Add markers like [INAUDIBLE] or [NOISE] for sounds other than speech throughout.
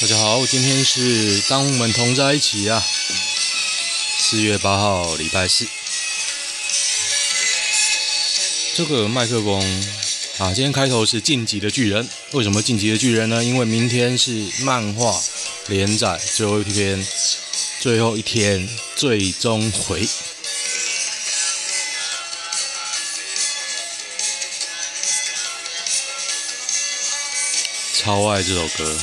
大家好，今天是当我们同在一起啊，四月八号，礼拜四。这个麦克风啊，今天开头是晋级的巨人。为什么晋级的巨人呢？因为明天是漫画连载最后一天，最后一天最终回。超爱这首歌。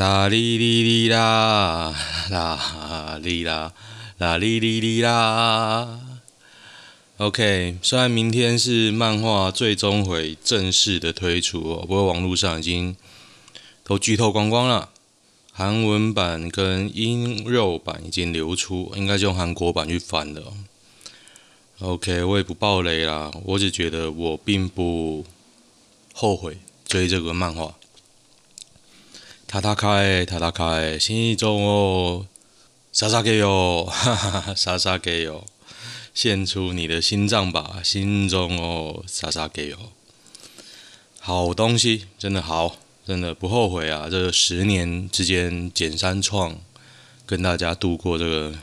啦哩哩哩啦，啦哩啦，啦哩哩哩啦。OK，虽然明天是漫画最终回正式的推出，不过网络上已经都剧透光光了。韩文版跟英肉版已经流出，应该是用韩国版去翻的。OK，我也不爆雷啦，我只觉得我并不后悔追这个漫画。塔塔开，塔塔开，心中哦，莎莎给哟，哈哈哈，莎莎给哟。献出你的心脏吧，心中哦，莎莎给哟，好东西，真的好，真的不后悔啊！这十年之间，蹇山创跟大家度过这个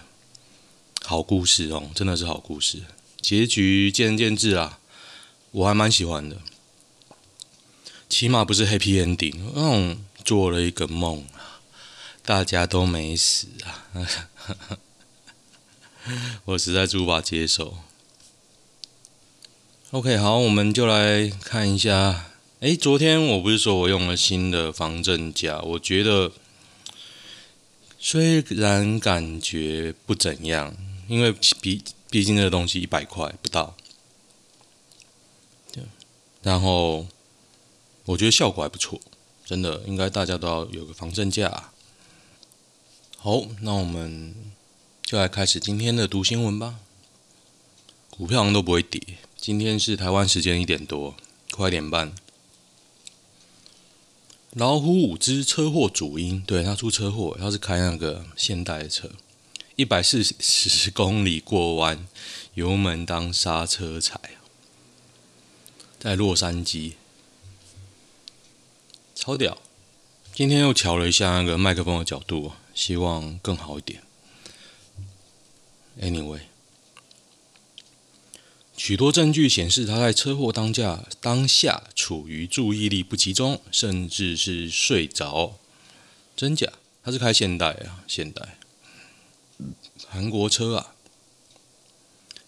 好故事哦，真的是好故事。结局见仁见智啊，我还蛮喜欢的，起码不是 happy ending，嗯，做了一个梦啊，大家都没死啊。[LAUGHS] 我实在是无法接受。OK，好，我们就来看一下。哎，昨天我不是说我用了新的防震架？我觉得虽然感觉不怎样，因为毕毕竟这个东西一百块不到。对。然后我觉得效果还不错，真的，应该大家都要有个防震架。好，那我们。就来开始今天的读新闻吧。股票好像都不会跌。今天是台湾时间一点多，快一点半。老虎五只车祸主因，对，他出车祸，他是开那个现代的车，一百四十公里过弯，油门当刹车踩，在洛杉矶，超屌。今天又调了一下那个麦克风的角度，希望更好一点。Anyway，许多证据显示他在车祸当下当下处于注意力不集中，甚至是睡着。真假？他是开现代啊，现代，韩国车啊。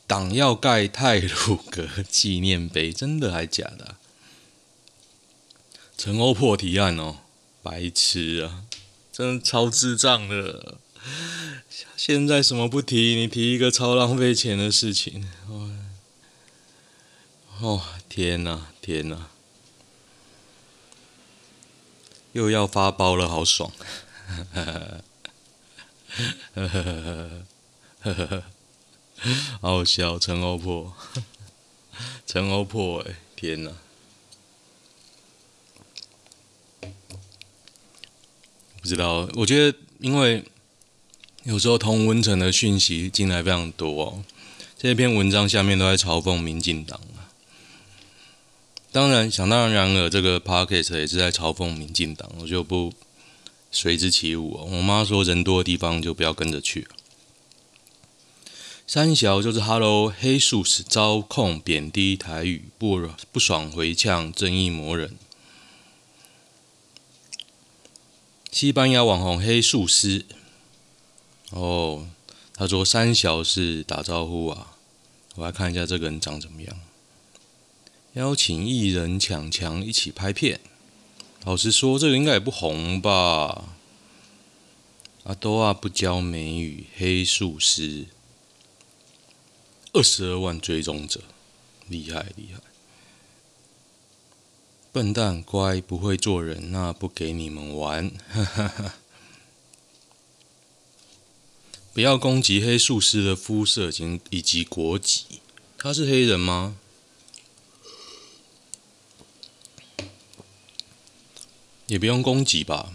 党要盖太鲁阁纪念碑，真的还假的？陈欧破提案哦，白痴啊，真的超智障的。现在什么不提？你提一个超浪费钱的事情，哦，天哪，天哪，又要发包了，好爽，[LAUGHS] 好笑，陈欧破，[LAUGHS] 陈欧破，哎，天哪，不知道，我觉得因为。有时候同温层的讯息进来非常多哦，这篇文章下面都在嘲讽民进党啊。当然，想当然了，这个 podcast 也是在嘲讽民进党，我就不随之起舞哦。我妈说，人多的地方就不要跟着去。三小就是 Hello 黑素是遭控贬低台语，不不爽回呛正义魔人。西班牙网红黑素斯。哦，他说三小时打招呼啊，我来看一下这个人长怎么样。邀请艺人强强一起拍片，老实说，这个应该也不红吧？阿多啊，不教美语，黑术师，二十二万追踪者，厉害厉害。笨蛋，乖，不会做人，那不给你们玩，哈哈哈。不要攻击黑术师的肤色，以及国籍。他是黑人吗？也不用攻击吧。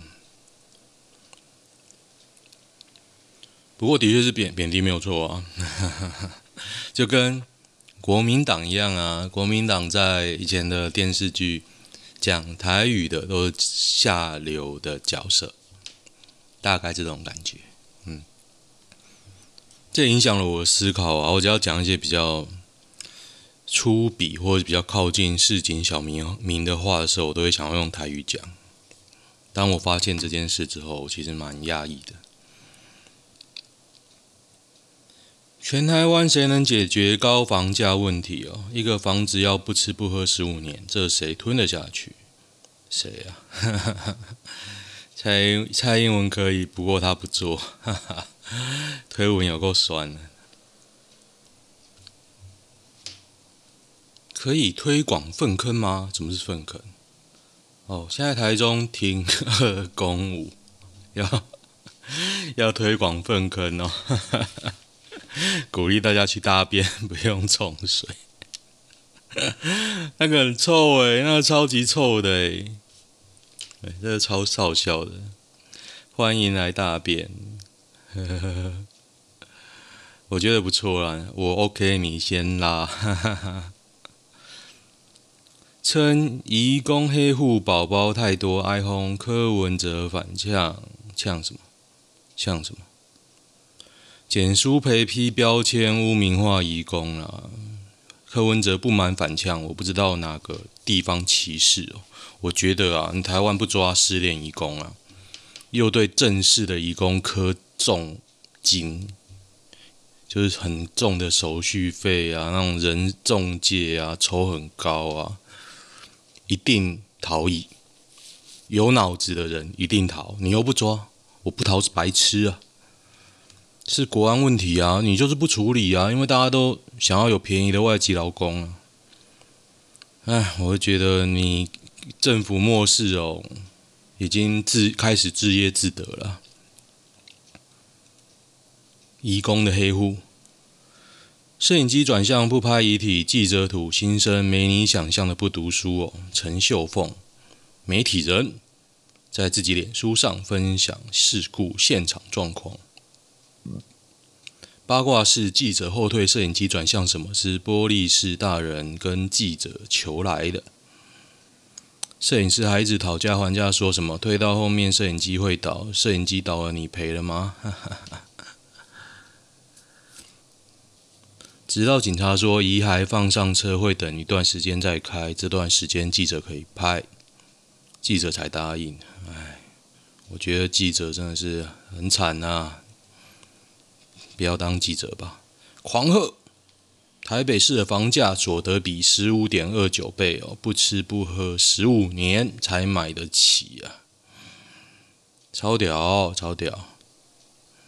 不过的确是贬贬低没有错啊，哈哈哈。就跟国民党一样啊，国民党在以前的电视剧。讲台语的都是下流的角色，大概这种感觉。嗯，这影响了我的思考啊。我只要讲一些比较粗鄙或者比较靠近市井小民民的话的时候，我都会想要用台语讲。当我发现这件事之后，我其实蛮讶异的。全台湾谁能解决高房价问题哦？一个房子要不吃不喝十五年，这谁吞得下去？谁啊？蔡 [LAUGHS] 蔡英文可以，不过他不做。哈哈，推文有够酸的。可以推广粪坑吗？什么是粪坑？哦，现在台中停 [LAUGHS] 二公五，要要推广粪坑哦。哈哈哈 [LAUGHS] 鼓励大家去大便，[LAUGHS] 不用冲水。[LAUGHS] 那个很臭诶，那个超级臭的诶，对，这个超少笑的。欢迎来大便，我觉得不错啦，我 OK，你先拉。称移工黑户宝宝太多，，iPhone 柯文哲反呛，呛什么？呛什么？简书培批标签污名化移工啊，柯文哲不满反呛，我不知道哪个地方歧视哦。我觉得啊，你台湾不抓失联移工啊，又对正式的移工科重金，就是很重的手续费啊，那种人中介啊，抽很高啊，一定逃逸。有脑子的人一定逃，你又不抓，我不逃是白痴啊。是国安问题啊，你就是不处理啊，因为大家都想要有便宜的外籍劳工啊。哎，我会觉得你政府漠视哦，已经自开始自业自得了。移工的黑户，摄影机转向不拍遗体，记者图新生没你想象的不读书哦。陈秀凤，媒体人，在自己脸书上分享事故现场状况。八卦是记者后退，摄影机转向什么？是玻璃士大人跟记者求来的。摄影师还一直讨价还价，说什么推到后面摄影机会倒，摄影机倒了你赔了吗？[LAUGHS] 直到警察说遗骸放上车会等一段时间再开，这段时间记者可以拍，记者才答应。哎，我觉得记者真的是很惨啊。不要当记者吧！狂贺，台北市的房价所得比十五点二九倍哦，不吃不喝十五年才买得起啊！超屌，超屌！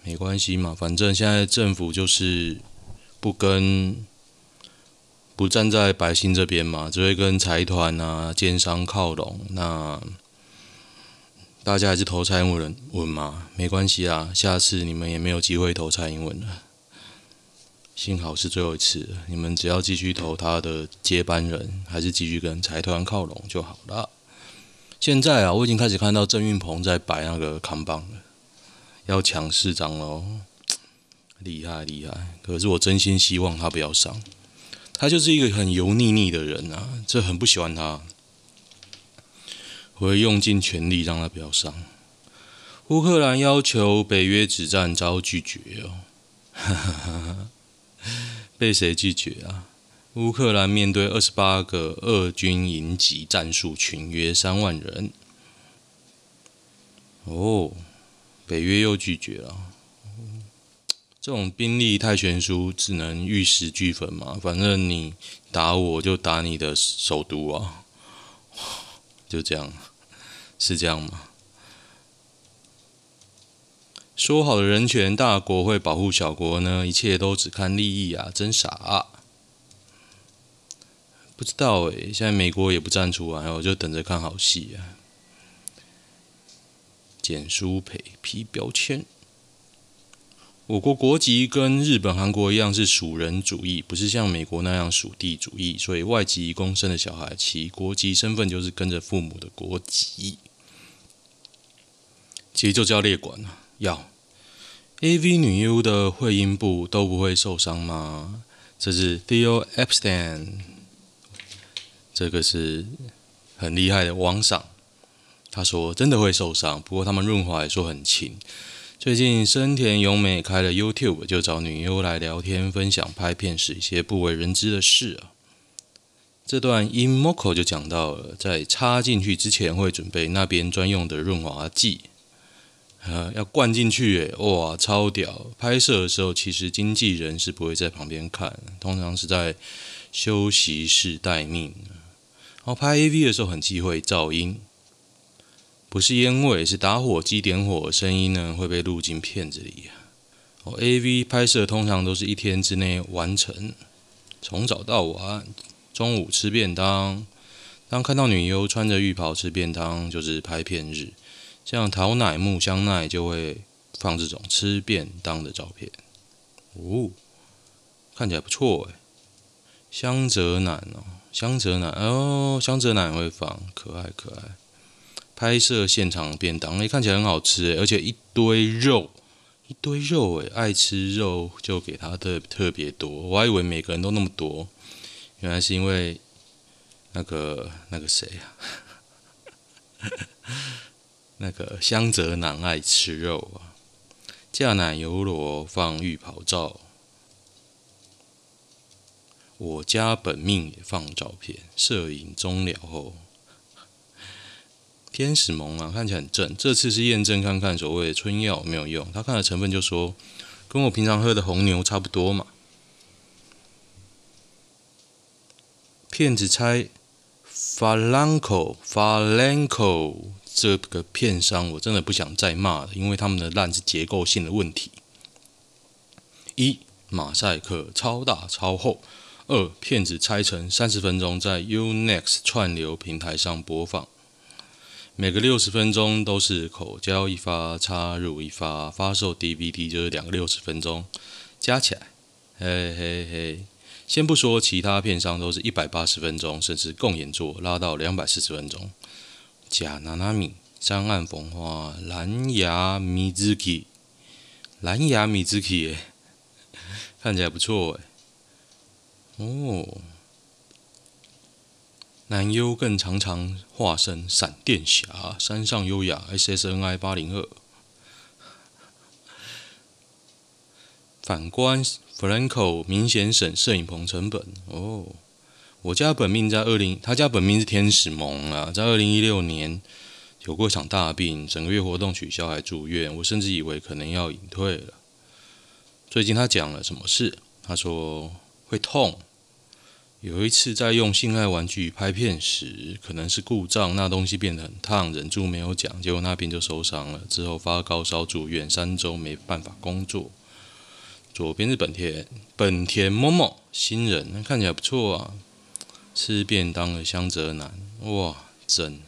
没关系嘛，反正现在政府就是不跟不站在百姓这边嘛，只会跟财团啊、奸商靠拢。那大家还是投蔡英文稳吗，没关系啊，下次你们也没有机会投蔡英文了。幸好是最后一次，你们只要继续投他的接班人，还是继续跟财团靠拢就好了。现在啊，我已经开始看到郑运鹏在摆那个扛棒了，要抢市长喽，厉害厉害！可是我真心希望他不要上，他就是一个很油腻腻的人啊，这很不喜欢他。我会用尽全力让他不要上。乌克兰要求北约止战遭拒绝哦，哈哈哈被谁拒绝啊？乌克兰面对二十八个俄军营级战术群，约三万人。哦，北约又拒绝了。这种兵力太悬殊，只能玉石俱焚嘛。反正你打我就打你的首都啊。[LAUGHS] 就这样，是这样吗？说好的人权大国会保护小国呢？一切都只看利益啊，真傻啊！不知道诶，现在美国也不站出来，我就等着看好戏啊。简书培批标签。我国国籍跟日本、韩国一样是属人主义，不是像美国那样属地主义。所以外籍公生的小孩，其国籍身份就是跟着父母的国籍。其实就叫列管了。要 AV 女优的会阴部都不会受伤吗？这是 Theo Epstein，这个是很厉害的网赏。他说真的会受伤，不过他们润滑也说很轻。最近深田勇美开了 YouTube，就找女优来聊天，分享拍片时一些不为人知的事啊。这段 In Moko 就讲到了，在插进去之前会准备那边专用的润滑剂。呃，要灌进去，诶，哇，超屌！拍摄的时候，其实经纪人是不会在旁边看，通常是在休息室待命。然后拍 AV 的时候很忌讳噪音，不是烟味，是打火机点火声音呢会被录进片子里。哦，AV 拍摄通常都是一天之内完成，从早到晚，中午吃便当。当看到女优穿着浴袍吃便当，就是拍片日。像桃乃木香奈就会放这种吃便当的照片，哦，看起来不错诶。香泽男哦，香泽男哦，香泽男会放，可爱可爱。拍摄现场便当，诶，看起来很好吃诶，而且一堆肉，一堆肉诶，爱吃肉就给他特特别多，我还以为每个人都那么多，原来是因为那个那个谁啊。那个香泽男爱吃肉啊，架奶油罗放浴袍照，我家本命也放照片，摄影终了后，天使萌啊，看起来很正。这次是验证看看所谓的春药有没有用，他看了成分就说，跟我平常喝的红牛差不多嘛。骗子猜，Falanco，Falanco。这个片商我真的不想再骂了，因为他们的烂是结构性的问题。一马赛克超大超厚，二片子拆成三十分钟，在 Unext 串流平台上播放，每个六十分钟都是口交一发，插入一发，发售 DVD 就是两个六十分钟，加起来，嘿嘿嘿。先不说其他片商都是一百八十分钟，甚至共演作拉到两百四十分钟。假娜娜米、山岸风花、蓝牙米兹基、蓝牙米兹基，看起来不错哎。哦，男优更常常化身闪电侠，山上优雅 SSNI 八零二。反观 Franco 明显省摄影棚成本哦。我家本命在二零，他家本命是天使萌啊，在二零一六年有过一场大病，整个月活动取消还住院，我甚至以为可能要隐退了。最近他讲了什么事？他说会痛。有一次在用性爱玩具拍片时，可能是故障，那东西变得很烫，忍住没有讲，结果那边就受伤了。之后发高烧住院三周，没办法工作。左边是本田，本田 Momo 新人，看起来不错啊。吃便当的香泽男，哇，真！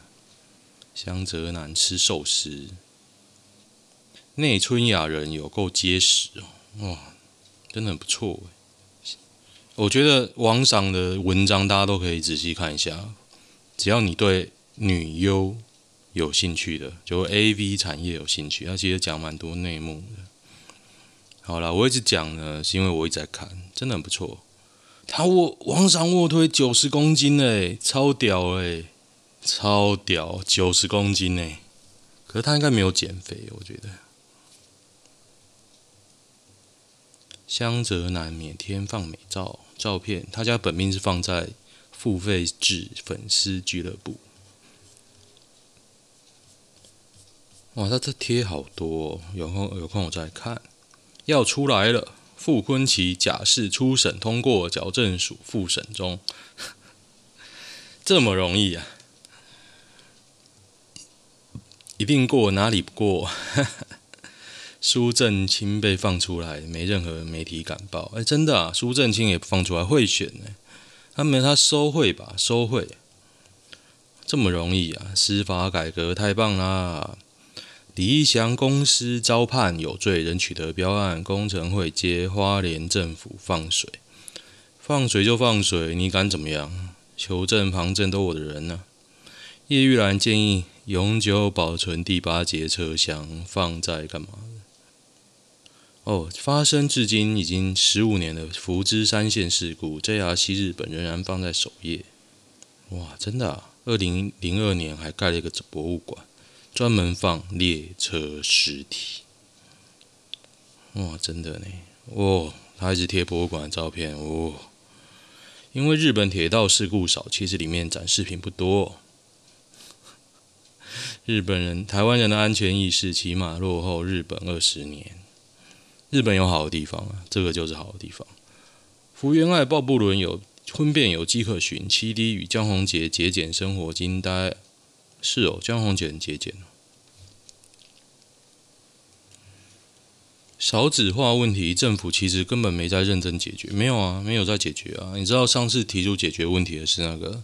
香泽男吃寿司，内村雅人有够结实哦，哇，真的很不错。我觉得网上的文章大家都可以仔细看一下，只要你对女优有兴趣的，就 AV 产业有兴趣，他其实讲蛮多内幕的。好了，我一直讲呢，是因为我一直在看，真的很不错。他卧往上卧推九十公斤哎，超屌哎，超屌，九十公斤哎！可是他应该没有减肥，我觉得。香泽男每天放美照照片，他家本命是放在付费制粉丝俱乐部。哇，他这贴好多，哦有空有空我再看。要出来了。傅崐萁假释初审通过，矫正署复审中，[LAUGHS] 这么容易啊？一定过，哪里不过？[LAUGHS] 苏震清被放出来，没任何媒体敢报。哎、欸，真的啊，苏震清也不放出来贿选呢？他没他收贿吧？收贿，这么容易啊？司法改革太棒啦！李义祥公司遭判有罪，仍取得标案，工程会接花莲政府放水，放水就放水，你敢怎么样？求证旁证都我的人呢、啊。叶玉兰建议永久保存第八节车厢，放在干嘛？哦，发生至今已经十五年的福知山线事故，JR 西日本仍然放在首页。哇，真的啊！二零零二年还盖了一个博物馆，专门放列车尸体。哇，真的呢！哦，他一直贴博物馆的照片哦。因为日本铁道事故少，其实里面展示品不多。日本人、台湾人的安全意识起码落后日本二十年。日本有好的地方啊，这个就是好的地方。福原爱鲍布伦有婚变有迹可循，七弟与江宏杰节俭生活惊呆。是哦，江宏杰很节俭。少子化问题，政府其实根本没在认真解决。没有啊，没有在解决啊。你知道上次提出解决问题的是那个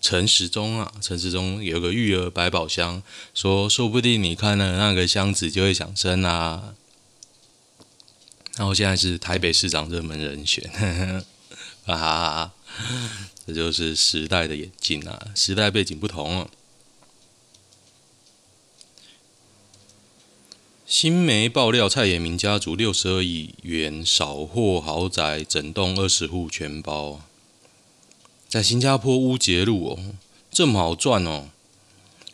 陈时中啊？陈时中有个育儿百宝箱，说说不定你看了那个箱子就会想生啊。然后现在是台北市长热门人选，哈哈哈哈，这就是时代的演进啊，时代背景不同啊。新媒爆料，蔡衍明家族六十二亿元扫货豪宅，整栋二十户全包，在新加坡乌节路哦，这么好赚哦，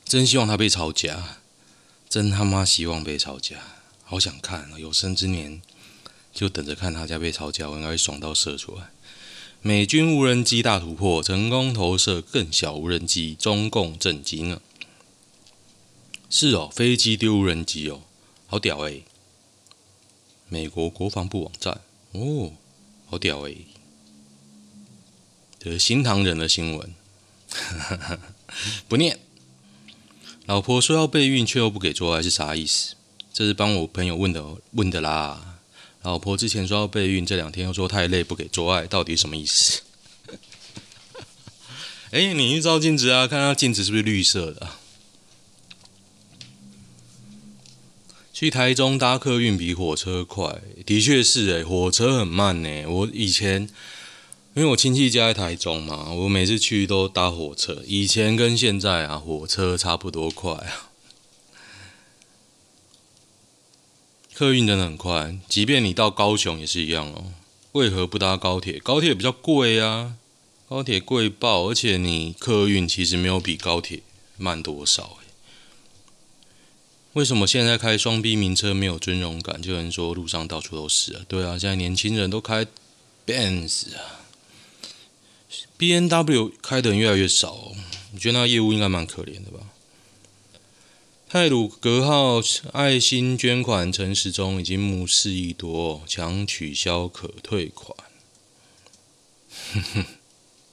真希望他被抄家，真他妈希望被抄家，好想看，有生之年。就等着看他家被抄家，我应该会爽到射出来。美军无人机大突破，成功投射更小无人机，中共震惊了。是哦，飞机丢无人机哦，好屌诶、欸。美国国防部网站哦，好屌诶、欸。这是新唐人的新闻，[LAUGHS] 不念。老婆说要备孕，却又不给做爱，是啥意思？这是帮我朋友问的问的啦。老婆之前说要备孕，这两天又说太累不给做爱，到底什么意思？[LAUGHS] 哎、你去照镜子啊，看看镜子是不是绿色的？去台中搭客运比火车快，的确是哎，火车很慢呢。我以前因为我亲戚家在台中嘛，我每次去都搭火车。以前跟现在啊，火车差不多快啊。[LAUGHS] 客运真的很快，即便你到高雄也是一样哦。为何不搭高铁？高铁比较贵啊，高铁贵爆，而且你客运其实没有比高铁慢多少。为什么现在开双 B 名车没有尊荣感？就有人说路上到处都是啊。对啊，现在年轻人都开 Benz 啊，B N W 开的人越来越少哦。你觉得那业务应该蛮可怜的吧？泰鲁格号爱心捐款陈时中已经募四亿多，强取消可退款。哼哼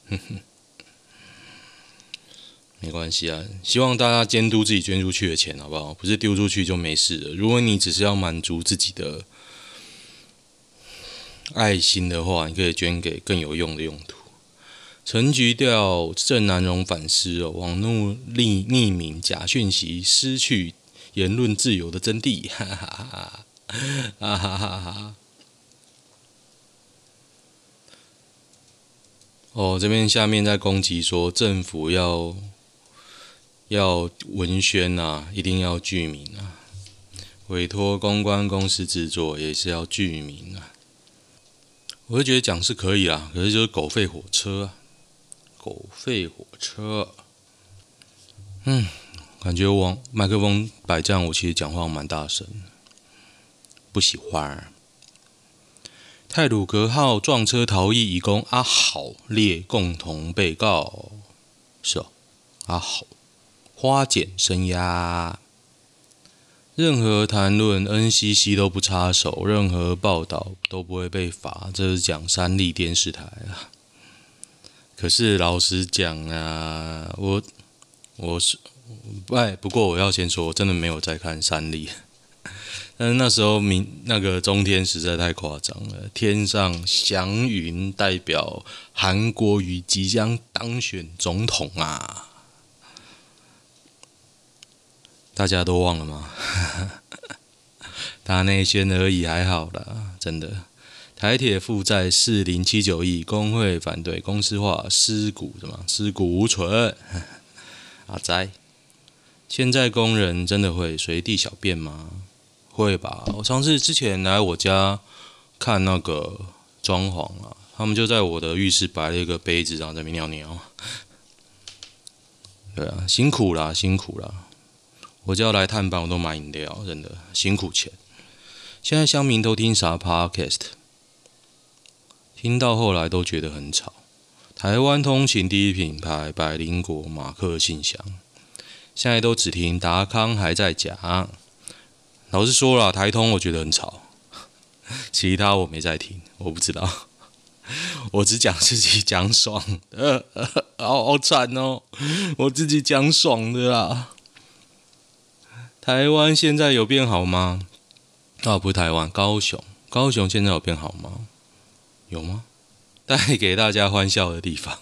哼哼，没关系啊，希望大家监督自己捐出去的钱，好不好？不是丢出去就没事了。如果你只是要满足自己的爱心的话，你可以捐给更有用的用途。陈菊调郑南榕反思哦，网络匿匿名假讯息，失去言论自由的真谛，哈 [LAUGHS] 哈哈哈哈哈哈！哦，这边下面在攻击说政府要要文宣啊，一定要具名啊，委托公关公司制作也是要具名啊。我会觉得讲是可以啦，可是就是狗吠火车啊。狗吠火车，嗯，感觉我麦克风摆这样，我其实讲话蛮大声，不喜欢。泰鲁格号撞车逃逸移工阿好列共同被告，是哦，阿好花检声押，任何谈论 NCC 都不插手，任何报道都不会被罚，这是讲三立电视台啊。可是老实讲啊，我我是哎，不过我要先说，我真的没有在看三立。[LAUGHS] 但是那时候明那个中天实在太夸张了，天上祥云代表韩国瑜即将当选总统啊！大家都忘了吗？[LAUGHS] 大内宣而已，还好啦，真的。台铁负债四零七九亿，工会反对公司化，尸骨什么尸骨无存。[LAUGHS] 阿哉，现在工人真的会随地小便吗？会吧。我上次之前来我家看那个装潢啊，他们就在我的浴室摆了一个杯子，然后在那边尿尿。对啊，辛苦啦，辛苦啦。我只要来探班，我都买饮料，真的辛苦钱。现在乡民都听啥 Podcast？听到后来都觉得很吵。台湾通勤第一品牌百灵果马克信箱。现在都只听达康还在讲。老实说了，台通我觉得很吵，其他我没在听，我不知道。我只讲自己讲爽的，好好惨哦！我自己讲爽的啦。台湾现在有变好吗？啊，不台湾，高雄，高雄现在有变好吗？有吗？带给大家欢笑的地方。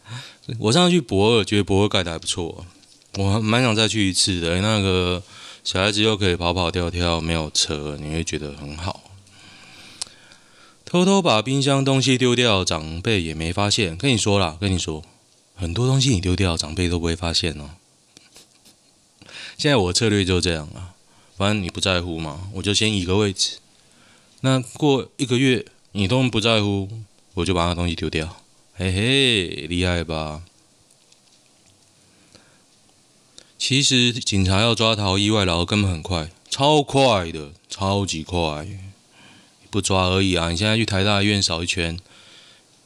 [LAUGHS] 我上次去博二，觉得博二盖的还不错。我蛮想再去一次的，那个小孩子又可以跑跑跳跳，没有车，你会觉得很好。偷偷把冰箱东西丢掉，长辈也没发现。跟你说啦，跟你说，很多东西你丢掉，长辈都不会发现哦。现在我的策略就这样啊，反正你不在乎嘛，我就先移个位置。那过一个月你都不在乎，我就把那东西丢掉。嘿嘿，厉害吧？其实警察要抓逃逸外劳根本很快，超快的，超级快，不抓而已啊！你现在去台大医院扫一圈，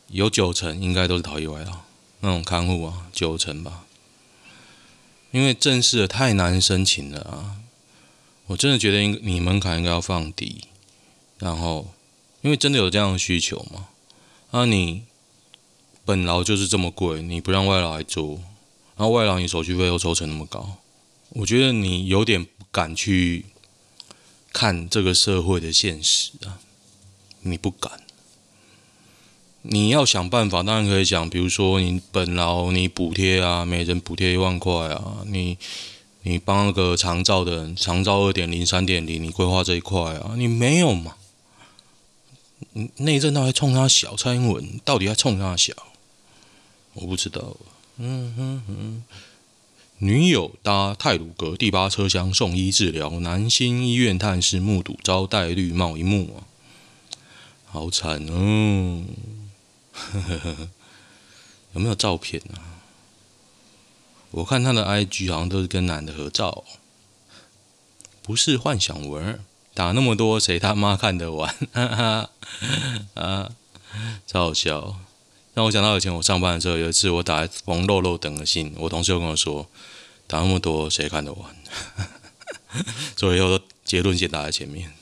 有九成应该都是逃逸外劳，那种看护啊，九成吧。因为正式的太难申请了啊！我真的觉得应你门槛应该要放低，然后因为真的有这样的需求嘛，啊，你本劳就是这么贵，你不让外劳来做。然后外劳你手续费又抽成那么高，我觉得你有点不敢去看这个社会的现实啊，你不敢。你要想办法，当然可以想，比如说你本劳你补贴啊，每人补贴一万块啊，你你帮那个长照的人，长照二点零、三点零，你规划这一块啊，你没有嘛？内政到底冲他小，蔡英文到底要冲他小？我不知道。嗯哼哼，女友搭泰鲁阁第八车厢送医治疗，男星医院探视目睹招戴绿帽一幕啊，好惨哦！呵呵呵，有没有照片啊？我看他的 IG 好像都是跟男的合照，不是幻想文，打那么多谁他妈看得完？哈 [LAUGHS] 哈啊，超好笑。让我想到以前我上班的时候，有一次我打王肉肉等的信，我同事又跟我说，打那么多谁看得完？[LAUGHS] 所以以后都结论先打在前面。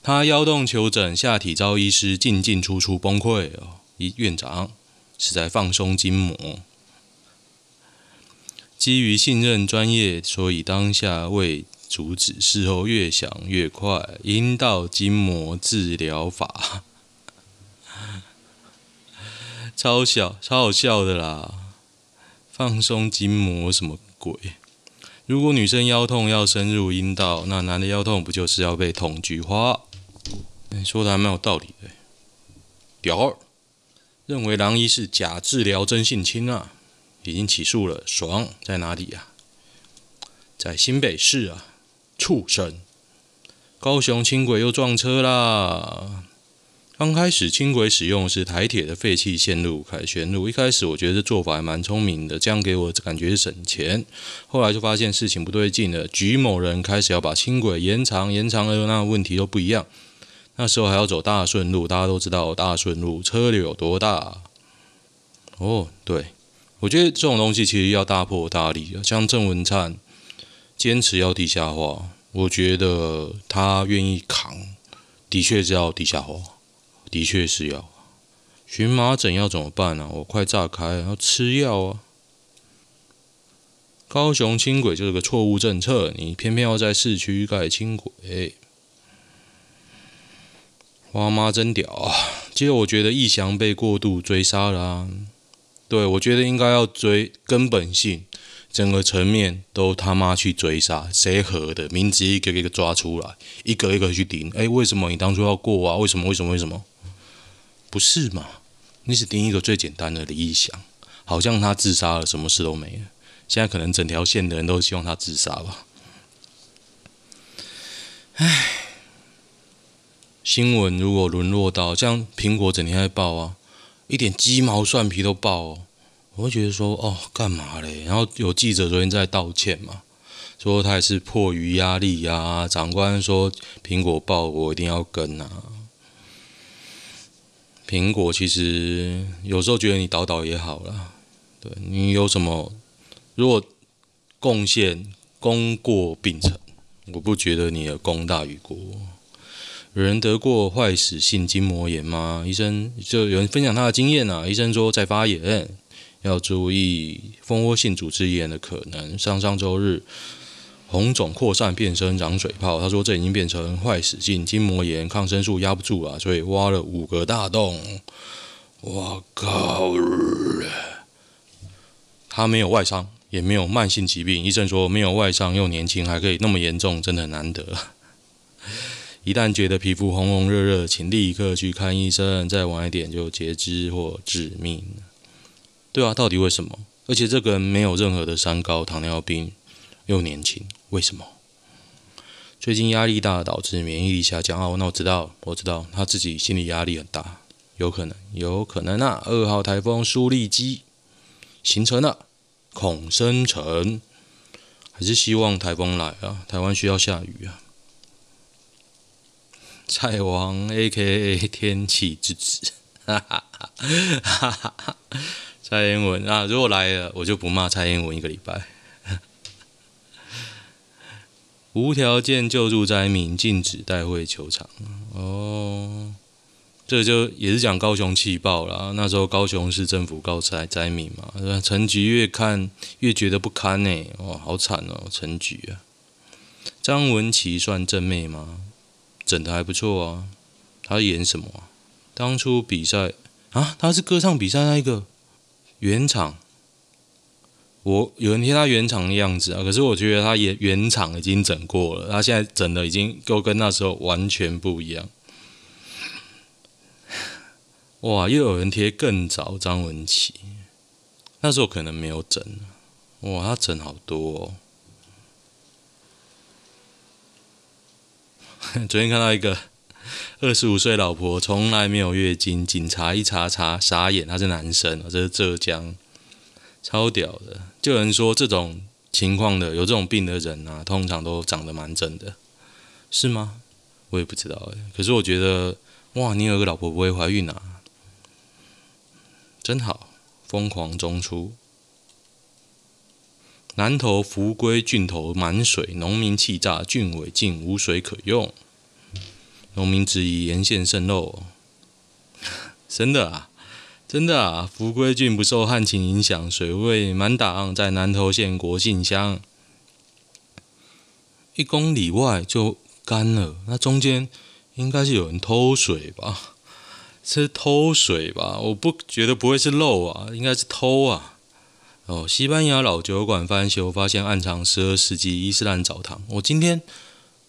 他腰动求诊，下体遭医师进进出出崩溃哦，院长是在放松筋膜，基于信任专业，所以当下未阻止，事后越想越快，阴道筋膜治疗法。[LAUGHS] 超小，超好笑的啦！放松筋膜什么鬼？如果女生腰痛要深入阴道，那男的腰痛不就是要被捅菊花？说的还蛮有道理的。屌认为狼医是假治疗真性侵啊，已经起诉了。爽在哪里呀、啊？在新北市啊！畜生！高雄轻轨又撞车啦！刚开始轻轨使用是台铁的废弃线路凯旋路，一开始我觉得这做法还蛮聪明的，这样给我感觉是省钱。后来就发现事情不对劲了，橘某人开始要把轻轨延长，延长了那问题都不一样。那时候还要走大顺路，大家都知道大顺路车流有多大。哦，对，我觉得这种东西其实要大破大立，像郑文灿坚持要地下化，我觉得他愿意扛，的确是要地下化。的确是要，荨麻疹要怎么办呢、我快炸开，要吃药啊！高雄轻轨就是个错误政策，你偏偏要在市区盖轻轨，花妈真屌啊！其实我觉得易祥被过度追杀了、啊，对，我觉得应该要追根本性，整个层面都他妈去追杀，谁合的名字一个一个抓出来，一个一个去顶。哎，为什么你当初要过啊？为什么？为什么？为什么？不是嘛？你只盯一个最简单的李易祥，好像他自杀了，什么事都没了。现在可能整条线的人都希望他自杀吧。唉，新闻如果沦落到像苹果整天在报啊，一点鸡毛蒜皮都报，我会觉得说哦，干嘛嘞？然后有记者昨天在道歉嘛，说他也是迫于压力呀、啊，长官说苹果报我一定要跟啊。苹果其实有时候觉得你倒倒也好了，对你有什么如果贡献功过并成，我不觉得你的功大于过。有人得过坏死性筋膜炎吗？医生就有人分享他的经验啊。医生说在发炎，要注意蜂窝性组织炎的可能。上上周日。红肿扩散变身长水泡，他说这已经变成坏死性筋膜炎，抗生素压不住了，所以挖了五个大洞。我靠！他没有外伤，也没有慢性疾病。医生说没有外伤又年轻，还可以那么严重，真的很难得。一旦觉得皮肤红红热热，请立刻去看医生，再晚一点就截肢或致命。对啊，到底为什么？而且这个人没有任何的三高、糖尿病。又年轻，为什么？最近压力大导致免疫力下降哦。那我知道，我知道他自己心理压力很大，有可能，有可能啊。二号台风苏力基形成了，恐生成，还是希望台风来啊？台湾需要下雨啊。蔡王 A.K.A 天气之子，哈哈哈哈哈。蔡英文啊，如果来了，我就不骂蔡英文一个礼拜。[LAUGHS] 无条件救助灾民，禁止带回球场。哦，这就也是讲高雄气爆了。那时候高雄市政府告灾灾民嘛，陈菊越看越觉得不堪呢。哦，好惨哦，陈菊啊。张文琪算正妹吗？整的还不错啊。他演什么？当初比赛啊，他是歌唱比赛那一个原厂。我有人贴他原厂的样子啊，可是我觉得他原原厂已经整过了，他现在整的已经够跟那时候完全不一样。哇，又有人贴更早张文琪，那时候可能没有整。哇，他整好多哦。[LAUGHS] 昨天看到一个二十五岁老婆从来没有月经，警察一查查傻眼，他是男生，这是浙江。超屌的，就有人说这种情况的有这种病的人啊，通常都长得蛮正的，是吗？我也不知道哎。可是我觉得，哇，你有个老婆不会怀孕啊，真好。疯狂中出，南投福归郡头满水，农民气炸，郡委竟无水可用，农民质疑沿线渗漏，真的啊？真的啊，福归郡不受旱情影响，水位满档，在南投县国姓乡，一公里外就干了。那中间应该是有人偷水吧？是偷水吧？我不觉得不会是漏啊，应该是偷啊。哦，西班牙老酒馆翻修，发现暗藏十二世纪伊斯兰澡堂。我今天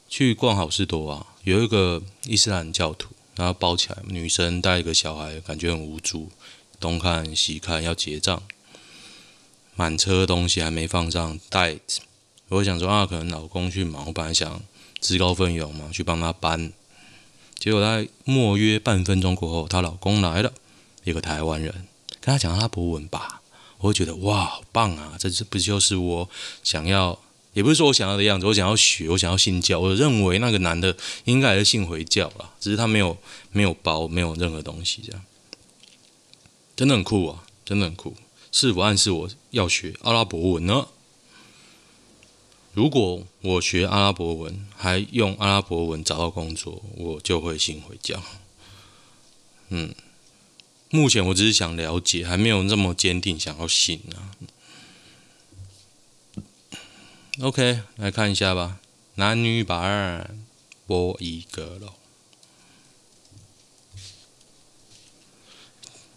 去逛好事多啊，有一个伊斯兰教徒，然后包起来，女生带一个小孩，感觉很无助。东看西看，要结账，满车东西还没放上袋子。我想说啊，可能老公去忙，我本来想自告奋勇嘛，去帮他搬。结果在莫约半分钟过后，她老公来了，一个台湾人，跟他讲阿拉伯文吧。我会觉得哇，好棒啊！这这不就是我想要，也不是说我想要的样子。我想要学，我想要信教。我认为那个男的应该还是信回教了，只是他没有没有包，没有任何东西这样。真的很酷啊！真的很酷，是否暗示我要学阿拉伯文呢？如果我学阿拉伯文，还用阿拉伯文找到工作，我就会信回教。嗯，目前我只是想了解，还没有那么坚定想要信啊。OK，来看一下吧，男女版播一个喽。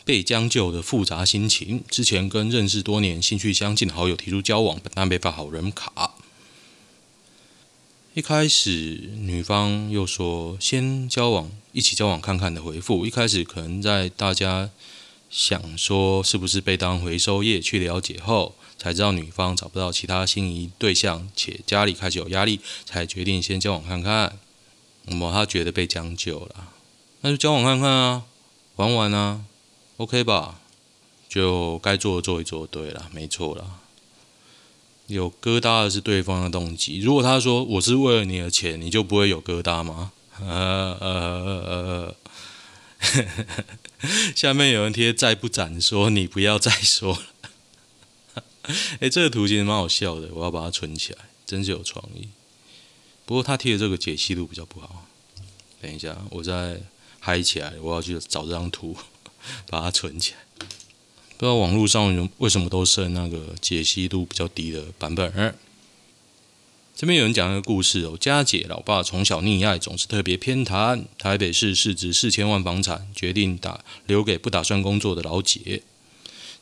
被将就的复杂心情。之前跟认识多年、兴趣相近的好友提出交往，但没发好人卡。一开始女方又说先交往，一起交往看看的回复。一开始可能在大家想说是不是被当回收业去了解后，才知道女方找不到其他心仪对象，且家里开始有压力，才决定先交往看看。那么他觉得被将就了，那就交往看看啊，玩玩啊，OK 吧？就该做的做一做，对了，没错了。有疙瘩的是对方的动机。如果他说我是为了你的钱，你就不会有疙瘩吗？呃呃呃呃，[LAUGHS] 下面有人贴再不斩，说你不要再说了。[LAUGHS] 哎，这个图其实蛮好笑的，我要把它存起来，真是有创意。不过他贴的这个解析度比较不好。等一下，我再嗨起来，我要去找这张图，[LAUGHS] 把它存起来。不知道网络上为什么都剩那个解析度比较低的版本。这边有人讲一个故事哦，佳姐老爸从小溺爱，总是特别偏袒。台北市市值四千万房产，决定打留给不打算工作的老姐。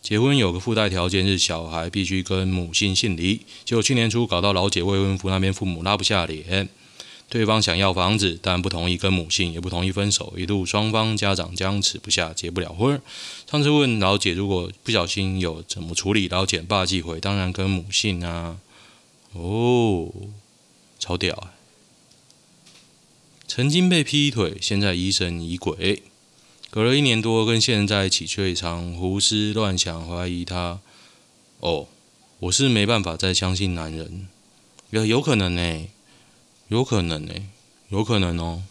结婚有个附带条件是小孩必须跟母亲姓李。结果去年初搞到老姐未婚夫那边父母拉不下脸。对方想要房子，但不同意跟母姓，也不同意分手，一度双方家长僵持不下，结不了婚。上次问老姐，如果不小心有怎么处理？老姐爸忌讳，当然跟母姓啊。哦，超屌啊！曾经被劈腿，现在疑神疑鬼，隔了一年多跟现任在一起，却常胡思乱想，怀疑他。哦，我是没办法再相信男人，有有可能呢、有可能呢、有可能哦、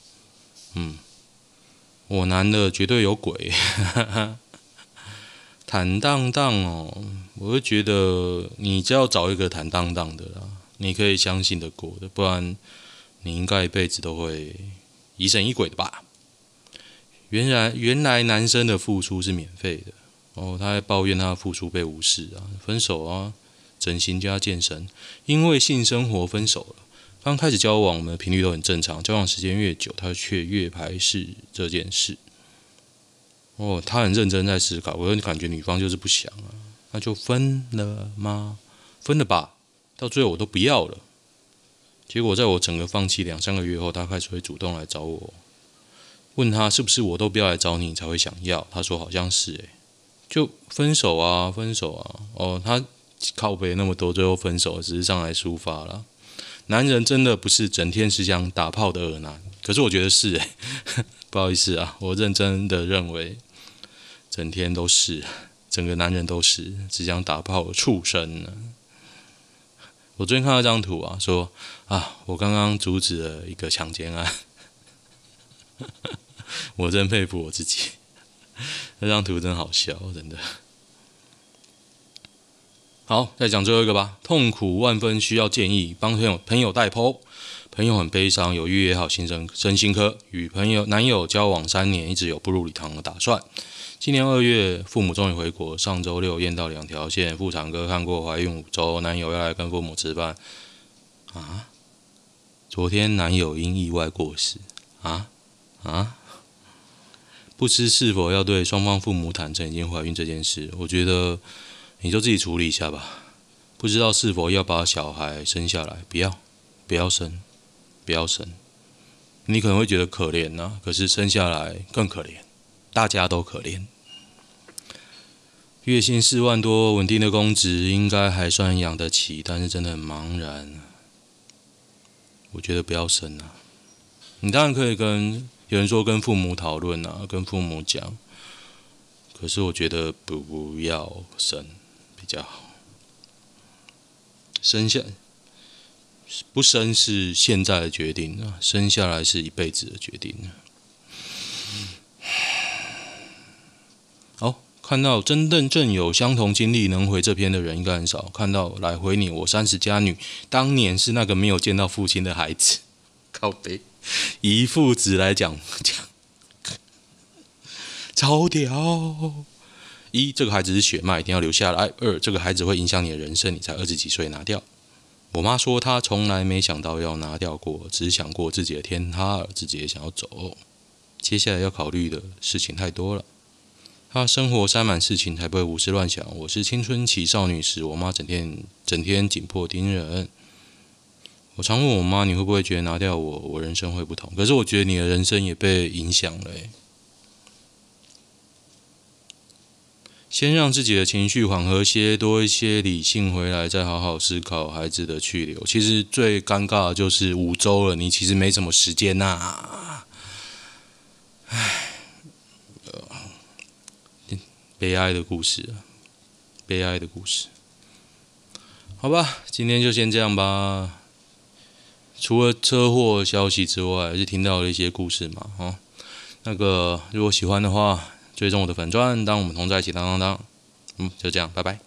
嗯，我男的绝对有鬼，[LAUGHS] 坦荡荡哦。我会觉得你只要找一个坦荡荡的啦，你可以相信的过的，不然你应该一辈子都会疑神疑鬼的吧。原来原来男生的付出是免费的哦，他还抱怨他的付出被无视啊，分手啊，整形加健身，因为性生活分手了。刚开始交往，我们的频率都很正常。交往时间越久，他却越排斥这件事。哦，他很认真在思考。我就感觉女方就是不想啊，那就分了吗？分了吧。到最后我都不要了。结果在我整个放弃两三个月后，他开始会主动来找我，问他是不是我都不要来找你才会想要？他说好像是诶，就分手啊，分手啊。哦，他靠背那么多，最后分手只是上来抒发了。男人真的不是整天只想打炮的恶男，可是我觉得是哎，[LAUGHS] 不好意思啊，我认真的认为，整天都是，整个男人都是只想打炮畜生呢。我最近看到一张图啊，说啊，我刚刚阻止了一个强奸案，[LAUGHS] 我真佩服我自己，那张图真好笑，真的。好，再讲最后一个吧。痛苦万分，需要建议，帮朋友朋友代剖。朋友很悲伤，有预约好新生身心科，与朋友男友交往三年，一直有步入礼堂的打算。今年二月，父母终于回国，上周六验到两条线，妇产科看过怀孕五周，男友要来跟父母吃饭。啊？昨天男友因意外过世。啊啊？不知是否要对双方父母坦诚已经怀孕这件事？我觉得。你就自己处理一下吧。不知道是否要把小孩生下来？不要，不要生，不要生。你可能会觉得可怜呐，可是生下来更可怜，大家都可怜。月薪四万多，稳定的工资应该还算养得起，但是真的很茫然。我觉得不要生啊。你当然可以跟有人说跟父母讨论啊，跟父母讲。可是我觉得不要生。比较好，生下不生是现在的决定啊，生下来是一辈子的决定。好，看到真正正有相同经历能回这篇的人应该很少。看到来回你，我三十加女，当年是那个没有见到父亲的孩子，[LAUGHS] 靠北，以父子来讲讲，超屌。一，这个孩子是血脉，一定要留下来。二，这个孩子会影响你的人生，你才二十几岁拿掉。我妈说她从来没想到要拿掉过，只想过自己的天塌了，自己也想要走。接下来要考虑的事情太多了，她生活塞满事情，才不会胡思乱想。我是青春期少女时，我妈整天整天紧迫盯人。我常问我妈，你会不会觉得拿掉我，我人生会不同？可是我觉得你的人生也被影响了。先让自己的情绪缓和些，多一些理性回来，再好好思考孩子的去留。其实最尴尬的就是五周了，你其实没什么时间呐、啊。唉，悲哀的故事，悲哀的故事。好吧，今天就先这样吧。除了车祸消息之外，还是听到了一些故事嘛。哦，那个如果喜欢的话。追踪我的粉钻，当我们同在一起，当当当，嗯，就这样，拜拜。